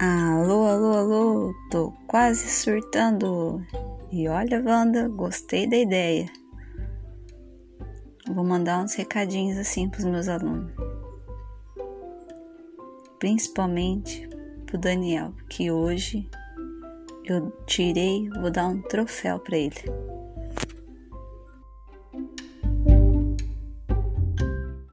Alô, alô, alô, tô quase surtando. E olha, Wanda, gostei da ideia. Vou mandar uns recadinhos assim pros meus alunos. Principalmente pro Daniel, que hoje eu tirei, vou dar um troféu para ele.